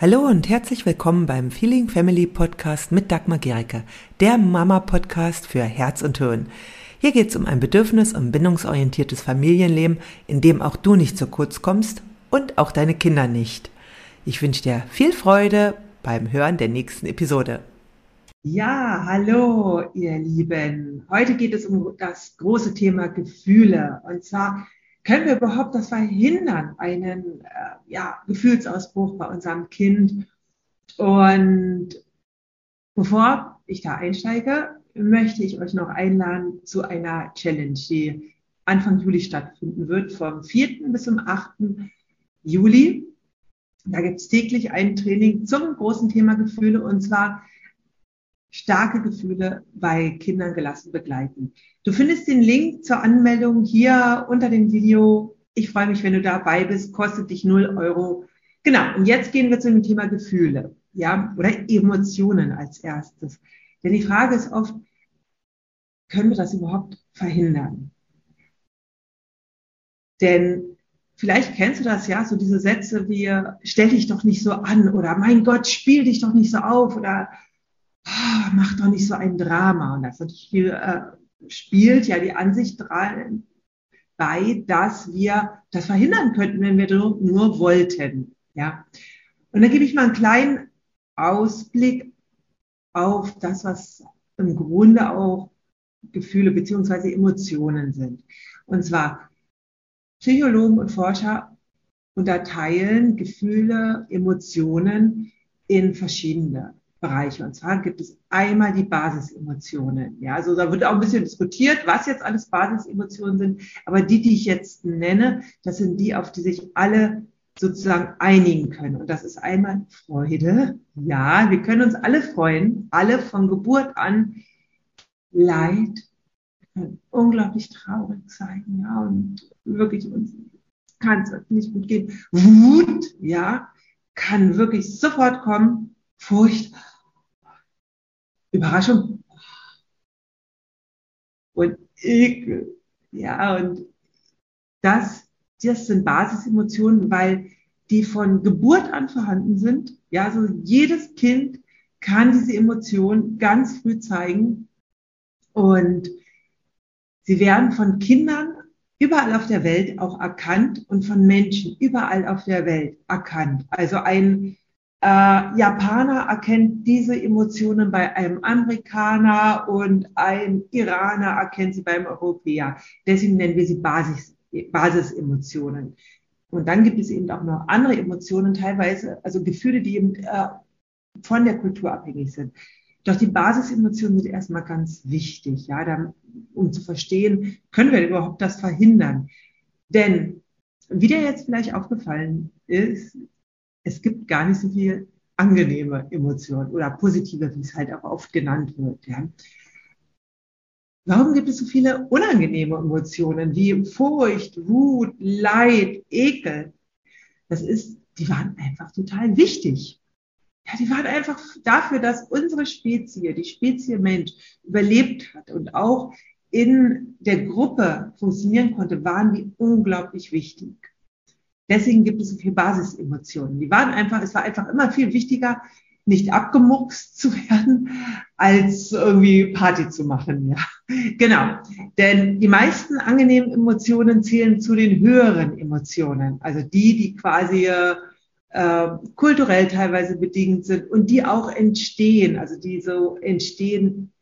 Hallo und herzlich willkommen beim Feeling Family Podcast mit Dagmar Gericke, der Mama-Podcast für Herz und Hirn. Hier geht es um ein bedürfnis- und bindungsorientiertes Familienleben, in dem auch du nicht zu kurz kommst und auch deine Kinder nicht. Ich wünsche dir viel Freude beim Hören der nächsten Episode. Ja, hallo ihr Lieben. Heute geht es um das große Thema Gefühle. Und zwar können wir überhaupt das verhindern, einen äh, ja, Gefühlsausbruch bei unserem Kind? Und bevor ich da einsteige, möchte ich euch noch einladen zu einer Challenge, die Anfang Juli stattfinden wird, vom 4. bis zum 8. Juli. Da gibt es täglich ein Training zum großen Thema Gefühle und zwar starke Gefühle bei Kindern gelassen begleiten. Du findest den Link zur Anmeldung hier unter dem Video. Ich freue mich, wenn du dabei bist. Kostet dich 0 Euro. Genau. Und jetzt gehen wir zu dem Thema Gefühle. Ja, oder Emotionen als erstes. Denn die Frage ist oft, können wir das überhaupt verhindern? Denn vielleicht kennst du das ja, so diese Sätze wie, stell dich doch nicht so an oder mein Gott, spiel dich doch nicht so auf oder mach doch nicht so ein Drama. Und das natürlich, äh, spielt ja die Ansicht bei, dass wir das verhindern könnten, wenn wir nur, wollten. Ja. Und dann gebe ich mal einen kleinen Ausblick auf das, was im Grunde auch Gefühle beziehungsweise Emotionen sind. Und zwar Psychologen und Forscher unterteilen Gefühle, Emotionen in verschiedene. Bereiche. Und zwar gibt es einmal die Basisemotionen. Ja, also da wird auch ein bisschen diskutiert, was jetzt alles Basisemotionen sind. Aber die, die ich jetzt nenne, das sind die, auf die sich alle sozusagen einigen können. Und das ist einmal Freude. Ja, wir können uns alle freuen, alle von Geburt an. Leid, können unglaublich traurig sein, ja, und wirklich uns kann es nicht gut gehen. Wut, ja, kann wirklich sofort kommen. Furcht, Überraschung und Ekel. Ja, und das, das sind Basisemotionen, weil die von Geburt an vorhanden sind. Ja, also jedes Kind kann diese Emotion ganz früh zeigen und sie werden von Kindern überall auf der Welt auch erkannt und von Menschen überall auf der Welt erkannt. Also ein äh, Japaner erkennt diese Emotionen bei einem Amerikaner und ein Iraner erkennt sie beim Europäer. Deswegen nennen wir sie Basis, Basisemotionen. Und dann gibt es eben auch noch andere Emotionen, teilweise, also Gefühle, die eben äh, von der Kultur abhängig sind. Doch die Basisemotionen sind erstmal ganz wichtig, ja, dann, um zu verstehen, können wir überhaupt das verhindern? Denn, wie dir jetzt vielleicht aufgefallen ist, es gibt gar nicht so viel angenehme Emotionen oder positive, wie es halt auch oft genannt wird. Ja. Warum gibt es so viele unangenehme Emotionen wie Furcht, Wut, Leid, Ekel? Das ist, die waren einfach total wichtig. Ja, die waren einfach dafür, dass unsere Spezie, die Spezie Mensch, überlebt hat und auch in der Gruppe funktionieren konnte, waren die unglaublich wichtig. Deswegen gibt es so viele Basisemotionen. Die waren einfach, es war einfach immer viel wichtiger, nicht abgemuckst zu werden, als irgendwie Party zu machen. Ja, genau. Denn die meisten angenehmen Emotionen zählen zu den höheren Emotionen, also die, die quasi äh, kulturell teilweise bedingt sind und die auch entstehen, also die so entstehen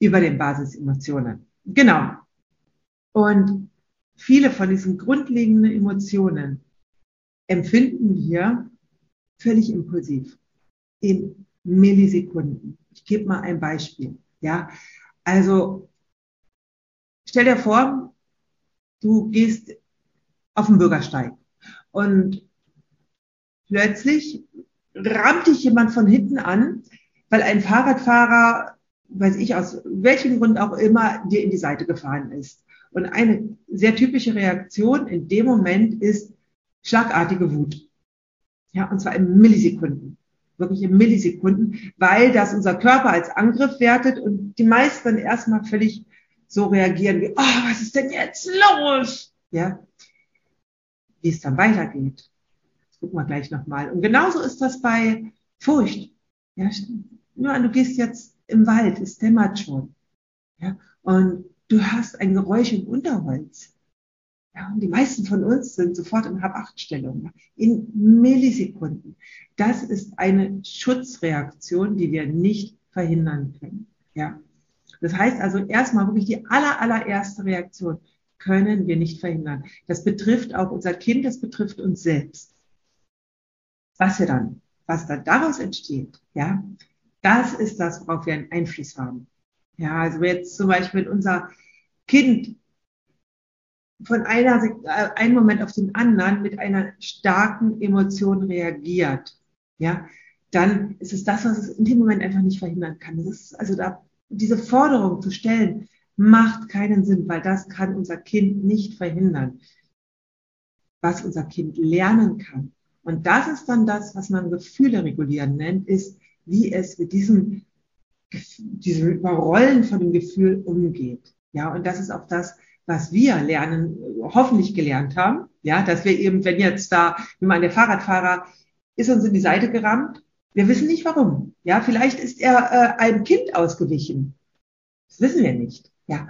über den Basisemotionen. Genau. Und viele von diesen grundlegenden Emotionen empfinden wir völlig impulsiv in Millisekunden. Ich gebe mal ein Beispiel. Ja, also stell dir vor, du gehst auf den Bürgersteig und plötzlich rammt dich jemand von hinten an, weil ein Fahrradfahrer, weiß ich aus welchem Grund auch immer, dir in die Seite gefahren ist. Und eine sehr typische Reaktion in dem Moment ist schlagartige Wut. Ja, und zwar in Millisekunden. Wirklich in Millisekunden, weil das unser Körper als Angriff wertet und die meisten erstmal völlig so reagieren wie, oh, was ist denn jetzt los? Ja. Wie es dann weitergeht, gucken wir gleich nochmal. Und genauso ist das bei Furcht. Ja, nur du gehst jetzt im Wald, es dämmert schon. Ja, und du hörst ein Geräusch im Unterholz. Ja, und die meisten von uns sind sofort in Hab-Acht-Stellung, in Millisekunden. Das ist eine Schutzreaktion, die wir nicht verhindern können. Ja. Das heißt also erstmal wirklich die aller, allererste Reaktion können wir nicht verhindern. Das betrifft auch unser Kind, das betrifft uns selbst. Was wir dann, was dann daraus entsteht, ja, das ist das, worauf wir einen Einfluss haben. Ja, also jetzt zum Beispiel, wenn unser Kind von einer, äh, einen Moment auf den anderen mit einer starken Emotion reagiert, ja, dann ist es das, was es in dem Moment einfach nicht verhindern kann. Das ist also da, diese Forderung zu stellen, macht keinen Sinn, weil das kann unser Kind nicht verhindern. Was unser Kind lernen kann. Und das ist dann das, was man Gefühle regulieren nennt, ist, wie es mit diesem, diesem Überrollen von dem Gefühl umgeht. Ja, und das ist auch das, was wir lernen, hoffentlich gelernt haben. Ja, dass wir eben, wenn jetzt da, wie man der Fahrradfahrer ist uns in die Seite gerammt, wir wissen nicht warum. Ja, vielleicht ist er äh, einem Kind ausgewichen. Das wissen wir nicht. Ja,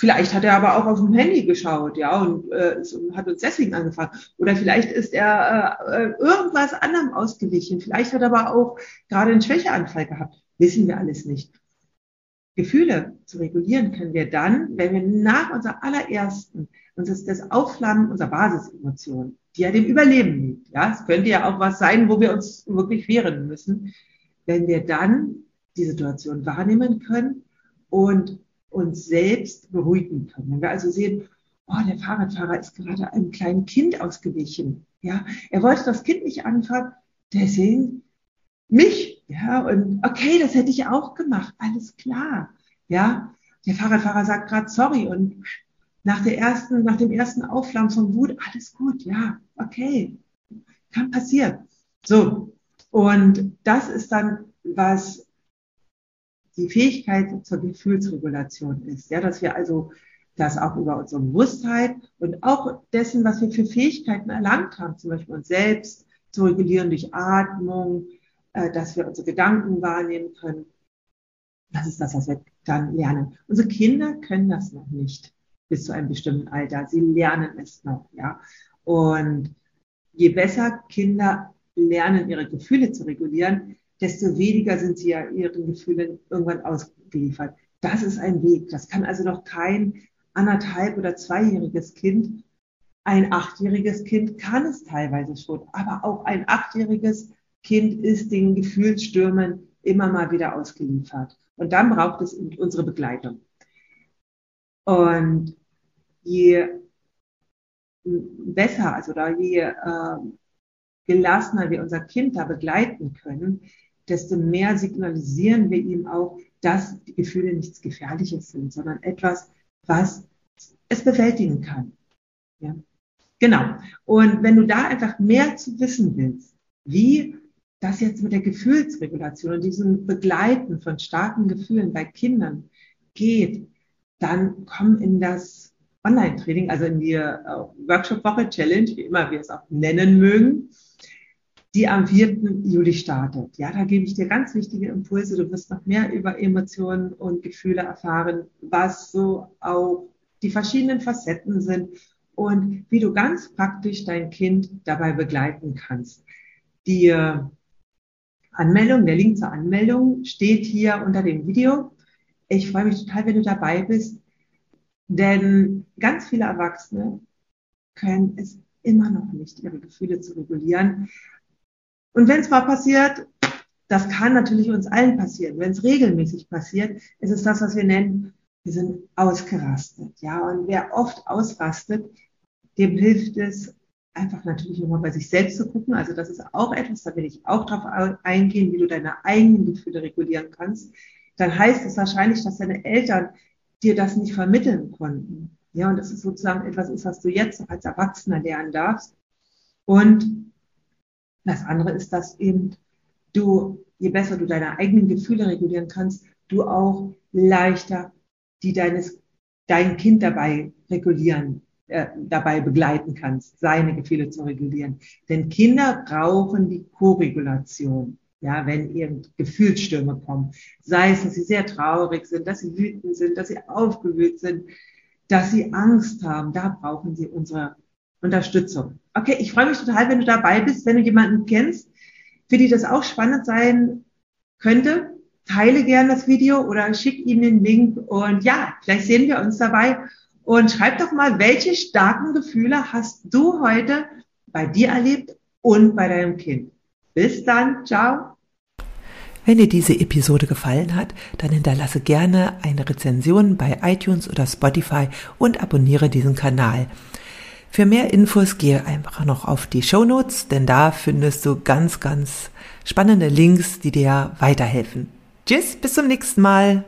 Vielleicht hat er aber auch auf dem Handy geschaut, ja, und äh, hat uns deswegen angefangen. Oder vielleicht ist er äh, äh, irgendwas anderem ausgewichen. Vielleicht hat er aber auch gerade einen Schwächeanfall gehabt. Wissen wir alles nicht. Gefühle zu regulieren können wir dann, wenn wir nach unserer allerersten, und das ist das Aufflammen unserer Basisemotionen, die ja dem Überleben liegt. Ja, es könnte ja auch was sein, wo wir uns wirklich wehren müssen. Wenn wir dann die Situation wahrnehmen können und uns selbst beruhigen können. Wenn wir also sehen, oh, der Fahrradfahrer ist gerade einem kleinen Kind ausgewichen. Ja, er wollte das Kind nicht anfahren, deswegen mich. Ja, und okay, das hätte ich auch gemacht. Alles klar. Ja, der Fahrradfahrer sagt gerade sorry und nach der ersten, nach dem ersten Aufflammen von Wut, alles gut. Ja, okay. Kann passieren. So. Und das ist dann, was die Fähigkeit zur Gefühlsregulation ist. Ja, dass wir also das auch über unsere Bewusstheit und auch dessen, was wir für Fähigkeiten erlangt haben, zum Beispiel uns selbst zu regulieren durch Atmung, äh, dass wir unsere Gedanken wahrnehmen können. Das ist das, was wir dann lernen. Unsere Kinder können das noch nicht bis zu einem bestimmten Alter. Sie lernen es noch, ja. Und je besser Kinder lernen, ihre Gefühle zu regulieren, desto weniger sind sie ja ihren Gefühlen irgendwann ausgeliefert. Das ist ein Weg. Das kann also noch kein anderthalb oder zweijähriges Kind. Ein achtjähriges Kind kann es teilweise schon, aber auch ein achtjähriges Kind ist den Gefühlsstürmen immer mal wieder ausgeliefert. Und dann braucht es unsere Begleitung. Und je besser, also da je äh, gelassener wir unser Kind da begleiten können, desto mehr signalisieren wir ihm auch, dass die Gefühle nichts Gefährliches sind, sondern etwas, was es bewältigen kann. Ja. Genau. Und wenn du da einfach mehr zu wissen willst, wie das jetzt mit der Gefühlsregulation und diesem Begleiten von starken Gefühlen bei Kindern geht, dann komm in das Online-Training, also in die äh, Workshop-Woche Challenge, wie immer wir es auch nennen mögen die am 4. Juli startet. Ja, da gebe ich dir ganz wichtige Impulse. Du wirst noch mehr über Emotionen und Gefühle erfahren, was so auch die verschiedenen Facetten sind und wie du ganz praktisch dein Kind dabei begleiten kannst. Die Anmeldung, der Link zur Anmeldung steht hier unter dem Video. Ich freue mich total, wenn du dabei bist, denn ganz viele Erwachsene können es immer noch nicht, ihre Gefühle zu regulieren. Und wenn es mal passiert, das kann natürlich uns allen passieren. Wenn es regelmäßig passiert, ist es das, was wir nennen, wir sind ausgerastet. Ja, und wer oft ausrastet, dem hilft es einfach natürlich nochmal bei sich selbst zu gucken. Also das ist auch etwas, da will ich auch drauf eingehen, wie du deine eigenen Gefühle regulieren kannst. Dann heißt es wahrscheinlich, dass deine Eltern dir das nicht vermitteln konnten. Ja, und das ist sozusagen etwas ist, was du jetzt als Erwachsener lernen darfst. Und das andere ist, dass eben du, je besser du deine eigenen Gefühle regulieren kannst, du auch leichter die deines, dein Kind dabei regulieren äh, dabei begleiten kannst, seine Gefühle zu regulieren. Denn Kinder brauchen die Koregulation. Ja, wenn eben Gefühlsstürme kommen. Sei es, dass sie sehr traurig sind, dass sie wütend sind, dass sie aufgewühlt sind, dass sie Angst haben. Da brauchen sie unsere Unterstützung. Okay, ich freue mich total, wenn du dabei bist, wenn du jemanden kennst, für die das auch spannend sein könnte. Teile gern das Video oder schick ihm den Link und ja, vielleicht sehen wir uns dabei. Und schreib doch mal, welche starken Gefühle hast du heute bei dir erlebt und bei deinem Kind. Bis dann, ciao. Wenn dir diese Episode gefallen hat, dann hinterlasse gerne eine Rezension bei iTunes oder Spotify und abonniere diesen Kanal. Für mehr Infos gehe einfach noch auf die Show Notes, denn da findest du ganz, ganz spannende Links, die dir weiterhelfen. Tschüss, bis zum nächsten Mal.